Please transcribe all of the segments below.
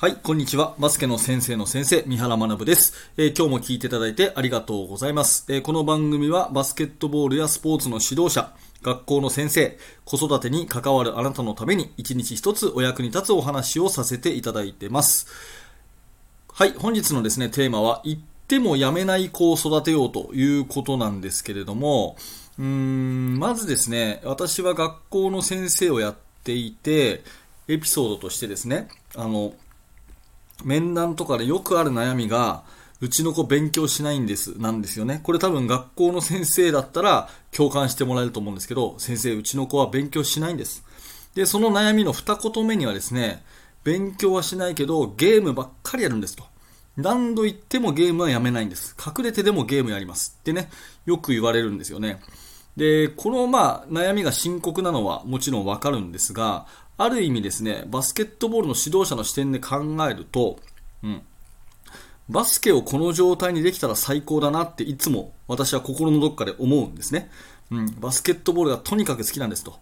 はい、こんにちは。バスケの先生の先生、三原学です、えー、今日も聞いていただいてありがとうございます、えー、この番組はバスケットボールやスポーツの指導者、学校の先生、子育てに関わるあなたのために一日一つお役に立つお話をさせていただいてます。はい、本日のですね、テーマは、言ってもやめない子を育てようということなんですけれども、うーん、まずですね、私は学校の先生をやっていて、エピソードとしてですね、あの、面談とかでよくある悩みが、うちの子勉強しないんです、なんですよね。これ多分学校の先生だったら共感してもらえると思うんですけど、先生、うちの子は勉強しないんです。で、その悩みの二言目にはですね、勉強はしないけど、ゲームばっかりやるんですと。何度言ってもゲームはやめないんです。隠れてでもゲームやりますってね、よく言われるんですよね。で、このまあ悩みが深刻なのはもちろんわかるんですが、ある意味ですね、バスケットボールの指導者の視点で考えると、うん、バスケをこの状態にできたら最高だなっていつも私は心のどっかで思うんですね。うん、バスケットボールがとにかく好きなんですと。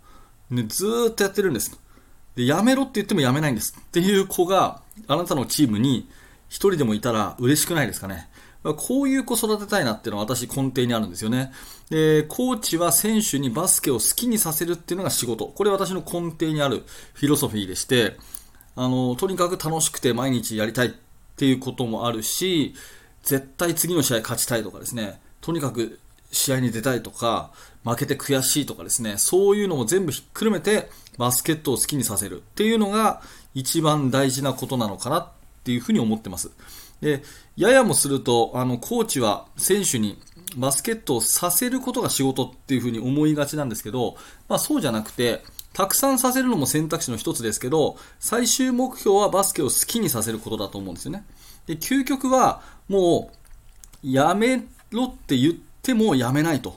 ね、ずっとやってるんです。で、やめろって言ってもやめないんですっていう子があなたのチームに一人でもいたら嬉しくないですかね。こういう子育てたいなっていうのは私根底にあるんですよね。で、コーチは選手にバスケを好きにさせるっていうのが仕事。これ私の根底にあるフィロソフィーでして、あの、とにかく楽しくて毎日やりたいっていうこともあるし、絶対次の試合勝ちたいとかですね、とにかく試合に出たいとか、負けて悔しいとかですね、そういうのも全部ひっくるめてバスケットを好きにさせるっていうのが一番大事なことなのかなっていうふうに思ってます。で、ややもすると、あの、コーチは選手にバスケットをさせることが仕事っていうふうに思いがちなんですけど、まあそうじゃなくて、たくさんさせるのも選択肢の一つですけど、最終目標はバスケを好きにさせることだと思うんですよね。で、究極は、もう、やめろって言ってもやめないと。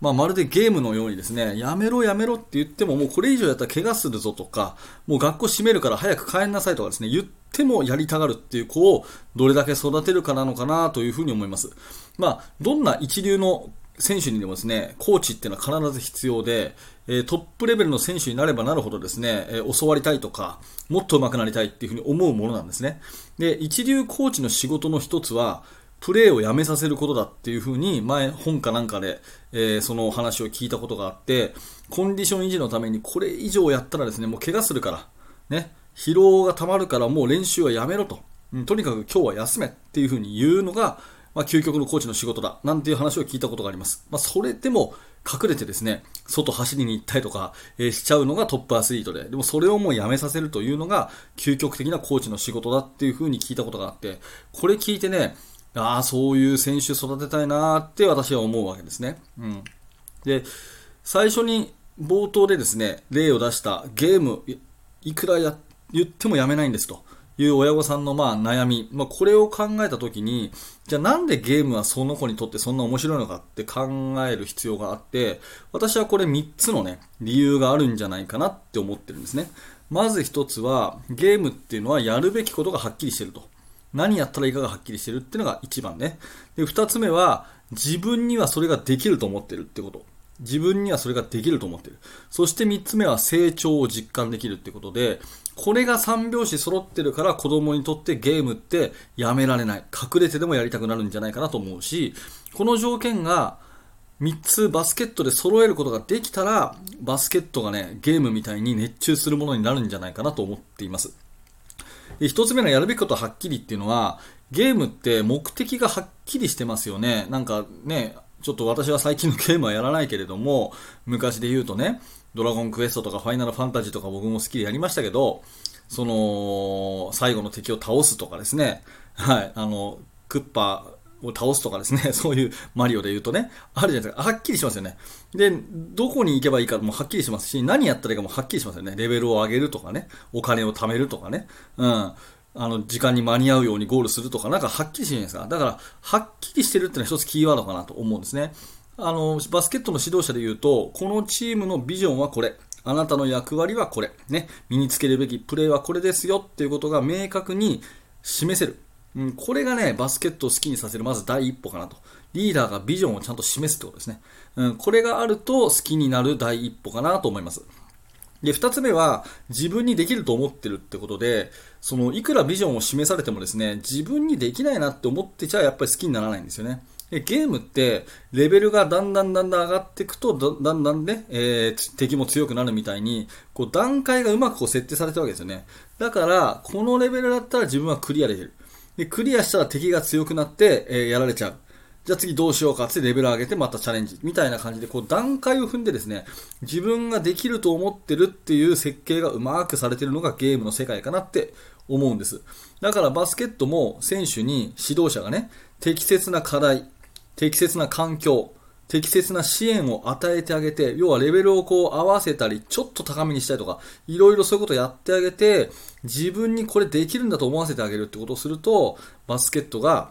まあ、まるでゲームのようにですね、やめろやめろって言っても、もうこれ以上やったら怪我するぞとか、もう学校閉めるから早く帰んなさいとかですね、言ってもやりたがるっていう子をどれだけ育てるかなのかなというふうに思います。まあ、どんな一流の選手にでもですね、コーチっていうのは必ず必要で、えトップレベルの選手になればなるほどですね、え教わりたいとか、もっと上手くなりたいっていうふうに思うものなんですね。で、一流コーチの仕事の一つは、プレーをやめさせることだっていうふうに前本かなんかで、えー、その話を聞いたことがあって、コンディション維持のためにこれ以上やったらですね、もう怪我するから、ね、疲労が溜まるからもう練習はやめろと。うん、とにかく今日は休めっていうふうに言うのが、まあ、究極のコーチの仕事だ、なんていう話を聞いたことがあります。まあ、それでも隠れてですね、外走りに行ったりとか、えー、しちゃうのがトップアスリートで、でもそれをもうやめさせるというのが究極的なコーチの仕事だっていうふうに聞いたことがあって、これ聞いてね、ああ、そういう選手育てたいなって私は思うわけですね。うん。で、最初に冒頭でですね、例を出したゲーム、いくらや言ってもやめないんですという親御さんのまあ悩み、まあ、これを考えたときに、じゃあなんでゲームはその子にとってそんな面白いのかって考える必要があって、私はこれ3つのね、理由があるんじゃないかなって思ってるんですね。まず1つは、ゲームっていうのはやるべきことがはっきりしてると。何やったらいいかがはっきりしてるっていうのが一番ね。で、二つ目は、自分にはそれができると思ってるってこと。自分にはそれができると思ってる。そして三つ目は成長を実感できるってことで、これが三拍子揃ってるから子供にとってゲームってやめられない。隠れてでもやりたくなるんじゃないかなと思うし、この条件が3つバスケットで揃えることができたら、バスケットがね、ゲームみたいに熱中するものになるんじゃないかなと思っています。で、一つ目のやるべきことはっきりっていうのは、ゲームって目的がはっきりしてますよね。なんかね、ちょっと私は最近のゲームはやらないけれども、昔で言うとね、ドラゴンクエストとかファイナルファンタジーとか僕も好きでやりましたけど、その、最後の敵を倒すとかですね、はい、あの、クッパを倒すとかですね、そういうマリオで言うとね、あるじゃないですか。はっきりしますよね。で、どこに行けばいいかもはっきりしますし、何やったらいいかもはっきりしますよね。レベルを上げるとかね、お金を貯めるとかね、うん。あの、時間に間に合うようにゴールするとか、なんかはっきりしてるじゃないですか？だから、はっきりしてるっていうのは一つキーワードかなと思うんですね。あの、バスケットの指導者で言うと、このチームのビジョンはこれ。あなたの役割はこれ。ね。身につけるべきプレーはこれですよっていうことが明確に示せる。うん、これがね、バスケットを好きにさせる、まず第一歩かなと。リーダーがビジョンをちゃんと示すってことですね。うん、これがあると好きになる第一歩かなと思います。で、二つ目は、自分にできると思ってるってことで、その、いくらビジョンを示されてもですね、自分にできないなって思ってちゃやっぱり好きにならないんですよね。でゲームって、レベルがだんだんだんだん上がっていくと、だんだんね、えー、敵も強くなるみたいに、こう、段階がうまくこう設定されてるわけですよね。だから、このレベルだったら自分はクリアできる。で、クリアしたら敵が強くなって、えー、やられちゃう。じゃあ次どうしようかってレベル上げてまたチャレンジみたいな感じでこう段階を踏んでですね自分ができると思ってるっていう設計がうまくされてるのがゲームの世界かなって思うんですだからバスケットも選手に指導者がね適切な課題適切な環境適切な支援を与えてあげて、要はレベルをこう合わせたり、ちょっと高めにしたりとか、いろいろそういうことをやってあげて、自分にこれできるんだと思わせてあげるってことをすると、バスケットが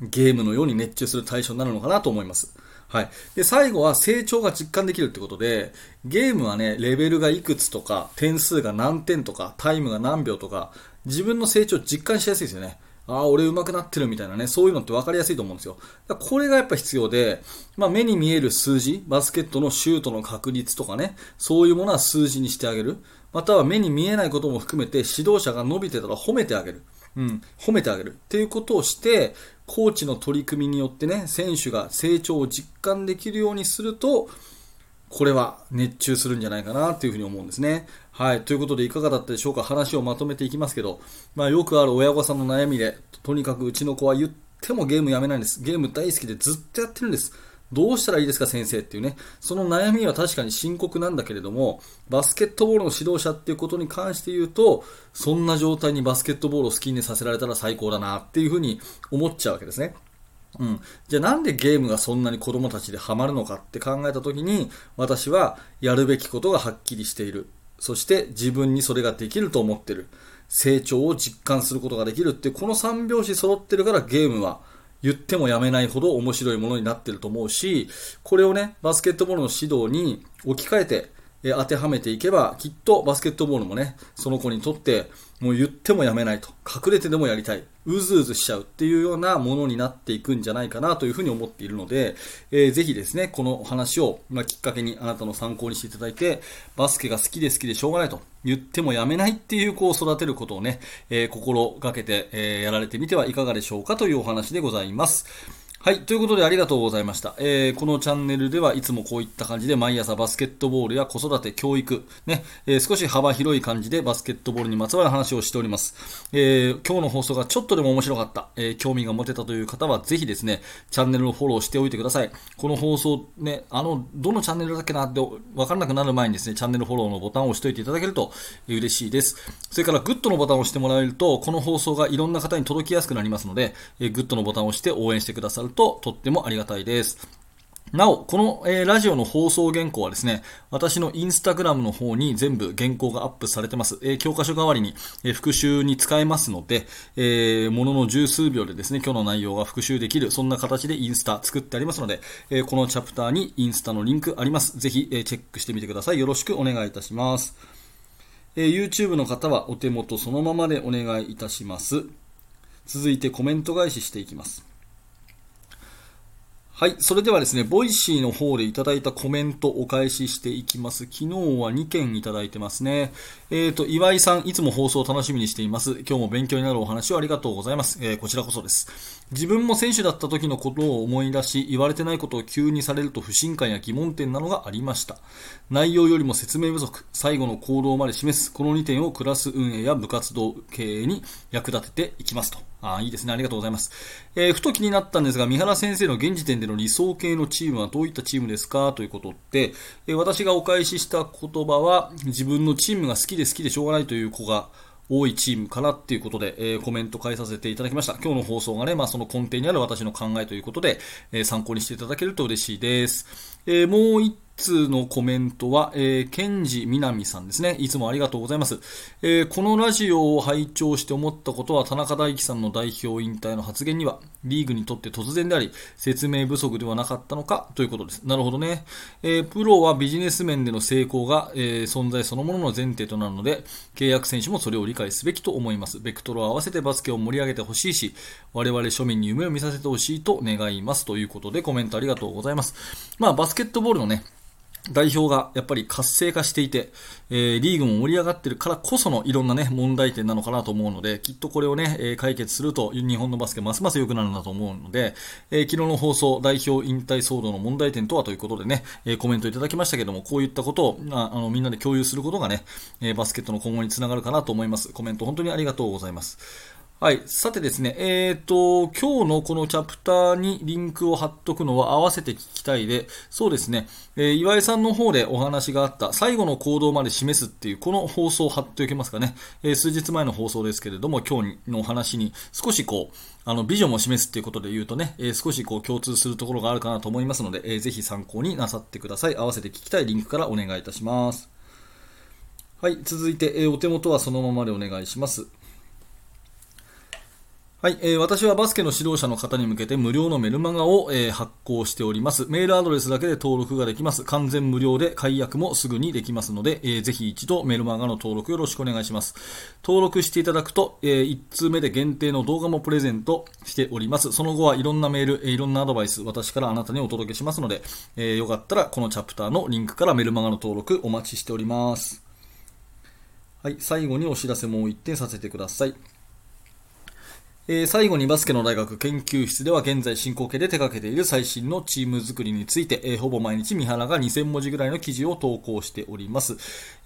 ゲームのように熱中する対象になるのかなと思います。はい。で、最後は成長が実感できるってことで、ゲームはね、レベルがいくつとか、点数が何点とか、タイムが何秒とか、自分の成長を実感しやすいですよね。ああ、俺上手くなってるみたいなね、そういうのって分かりやすいと思うんですよ。だこれがやっぱ必要で、まあ、目に見える数字、バスケットのシュートの確率とかね、そういうものは数字にしてあげる。または目に見えないことも含めて指導者が伸びてたら褒めてあげる。うん、褒めてあげるっていうことをして、コーチの取り組みによってね、選手が成長を実感できるようにすると、これは熱中するんじゃないかなというふうに思うんですね。はい。ということでいかがだったでしょうか？話をまとめていきますけど、まあよくある親御さんの悩みで、とにかくうちの子は言ってもゲームやめないんです。ゲーム大好きでずっとやってるんです。どうしたらいいですか先生っていうね、その悩みは確かに深刻なんだけれども、バスケットボールの指導者っていうことに関して言うと、そんな状態にバスケットボールを好きにさせられたら最高だなっていうふうに思っちゃうわけですね。うん。じゃあなんでゲームがそんなに子供たちでハマるのかって考えたときに、私はやるべきことがはっきりしている。そして自分にそれができると思ってる。成長を実感することができるってこの3拍子揃ってるからゲームは言ってもやめないほど面白いものになってると思うし、これをね、バスケットボールの指導に置き換えて、え当てはめていけば、きっとバスケットボールもね、その子にとってもう言ってもやめないと。隠れてでもやりたい。うずうずしちゃうっていうようなものになっていくんじゃないかなというふうに思っているので、えー、ぜひですね、このお話を、まあ、きっかけにあなたの参考にしていただいて、バスケが好きで好きでしょうがないと言ってもやめないっていう子を育てることをね、えー、心がけて、えー、やられてみてはいかがでしょうかというお話でございます。はい。ということでありがとうございました。えー、このチャンネルではいつもこういった感じで毎朝バスケットボールや子育て、教育、ね、えー、少し幅広い感じでバスケットボールにまつわる話をしております。えー、今日の放送がちょっとでも面白かった、え興味が持てたという方はぜひですね、チャンネルをフォローしておいてください。この放送ね、あの、どのチャンネルだっけなってわからなくなる前にですね、チャンネルフォローのボタンを押しておいていただけると嬉しいです。それからグッドのボタンを押してもらえると、この放送がいろんな方に届きやすくなりますので、えグッドのボタンを押して応援してくださるととってもありがたいです。なお、この、えー、ラジオの放送原稿はですね、私のインスタグラムの方に全部原稿がアップされてます。えー、教科書代わりに、えー、復習に使えますので、えー、ものの十数秒でですね、今日の内容が復習できる、そんな形でインスタ作ってありますので、え、このチャプターにインスタのリンクあります。ぜひ、え、チェックしてみてください。よろしくお願いいたします。え、YouTube の方はお手元そのままでお願いいたします。続いてコメント返ししていきます。はい。それではですね、 Voicy の方でいただいたコメントをお返ししていきます。昨日は2件いただいてますね。えっ、ー、と、岩井さん、いつも放送を楽しみにしています。今日も勉強になるお話をありがとうございます。えー、こちらこそです。自分も選手だった時のことを思い出し、言われてないことを急にされると不信感や疑問点などがありました。内容よりも説明不足、最後の行動まで示す、この2点をクラス運営や部活動経営に役立てていきますと。あいいですね。ありがとうございます。えー、ふと気になったんですが、三原先生の現時点での理想系のチームはどういったチームですか？ということで、えー、私がお返しした言葉は、自分のチームが好きで好きでしょうがないという子が、多いチームかなっていうことで、えー、コメント返させていただきました。今日の放送がね、まあ、その根底にある私の考えということで、えー、参考にしていただけると嬉しいです。えー、もう一つのコメントは、えー、ケンジみなみさんですね。いつもありがとうございます。えー、このラジオを拝聴して思ったことは、田中大輝さんの代表引退の発言には、リーグにとって突然であり、説明不足ではなかったのかということです。なるほどね。えー、プロはビジネス面での成功が、え存在そのものの前提となるので、契約選手もそれを理解すべきと思います。ベクトルを合わせてバスケを盛り上げてほしいし、我々庶民に夢を見させてほしいと願います。ということで、コメントありがとうございます。まあ、バスケットボールのね、代表がやっぱり活性化していて、えー、リーグも盛り上がってるからこそのいろんなね、問題点なのかなと思うので、きっとこれをね、えー、解決すると日本のバスケますます良くなるんだと思うので、えー、昨日の放送、代表引退騒動の問題点とはということでね、えコメントいただきましたけども、こういったことを、ああの、みんなで共有することがね、えバスケットの今後につながるかなと思います。コメント本当にありがとうございます。はい。さてですね、えっ、ー、と、今日のこのチャプターにリンクを貼っとくのは合わせて聞きたいで、そうですね、えー、岩井さんの方でお話があった最後の行動まで示すっていう、この放送を貼っておけますかね。えー、数日前の放送ですけれども、今日のお話に少しこう、あの、ビジョンを示すっていうことで言うとね、え少しこう共通するところがあるかなと思いますので、えー、ぜひ参考になさってください。合わせて聞きたいリンクからお願いいたします。はい。続いて、えお手元はそのままでお願いします。はい、えー、私はバスケの指導者の方に向けて無料のメルマガを、えー、発行しております。メールアドレスだけで登録ができます。完全無料で解約もすぐにできますので、えー、ぜひ一度メルマガの登録よろしくお願いします。登録していただくと、えー、1通目で限定の動画もプレゼントしております。その後はいろんなメール、えー、いろんなアドバイス、私からあなたにお届けしますので、えー、よかったらこのチャプターのリンクからメルマガの登録お待ちしております。はい、最後にお知らせもう一点させてください。えー、最後にバスケの大学研究室では現在進行形で手掛けている最新のチーム作りについて、えー、ほぼ毎日三原が2000文字ぐらいの記事を投稿しております。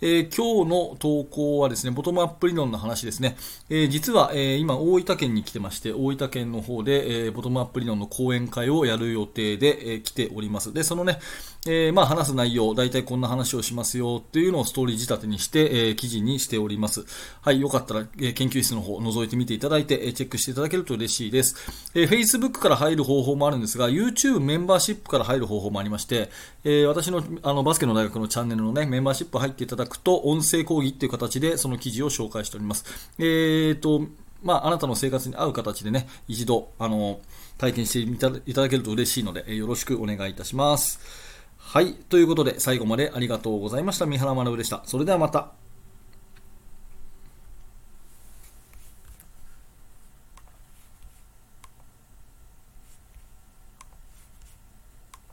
えー、今日の投稿はですね、ボトムアップ理論の話ですね。え実は、え今大分県に来てまして、大分県の方で、えボトムアップ理論の講演会をやる予定で、え来ております。で、そのね、えまあ話す内容、大体こんな話をしますよっていうのをストーリー仕立てにして、え記事にしております。はい、よかったら、え研究室の方覗いてみていただいて、えチェックしてしていただけると嬉しいです。えー、Facebook から入る方法もあるんですが、YouTube メンバーシップから入る方法もありまして、えー、私のあのバスケの大学のチャンネルの、ね、メンバーシップ入っていただくと、音声講義っていう形でその記事を紹介しております。えーとまあ、あなたの生活に合う形でね、一度、あの、体験していただけると嬉しいので、よろしくお願いいたします。はい。ということで、最後までありがとうございました。三原学でした。それではまた。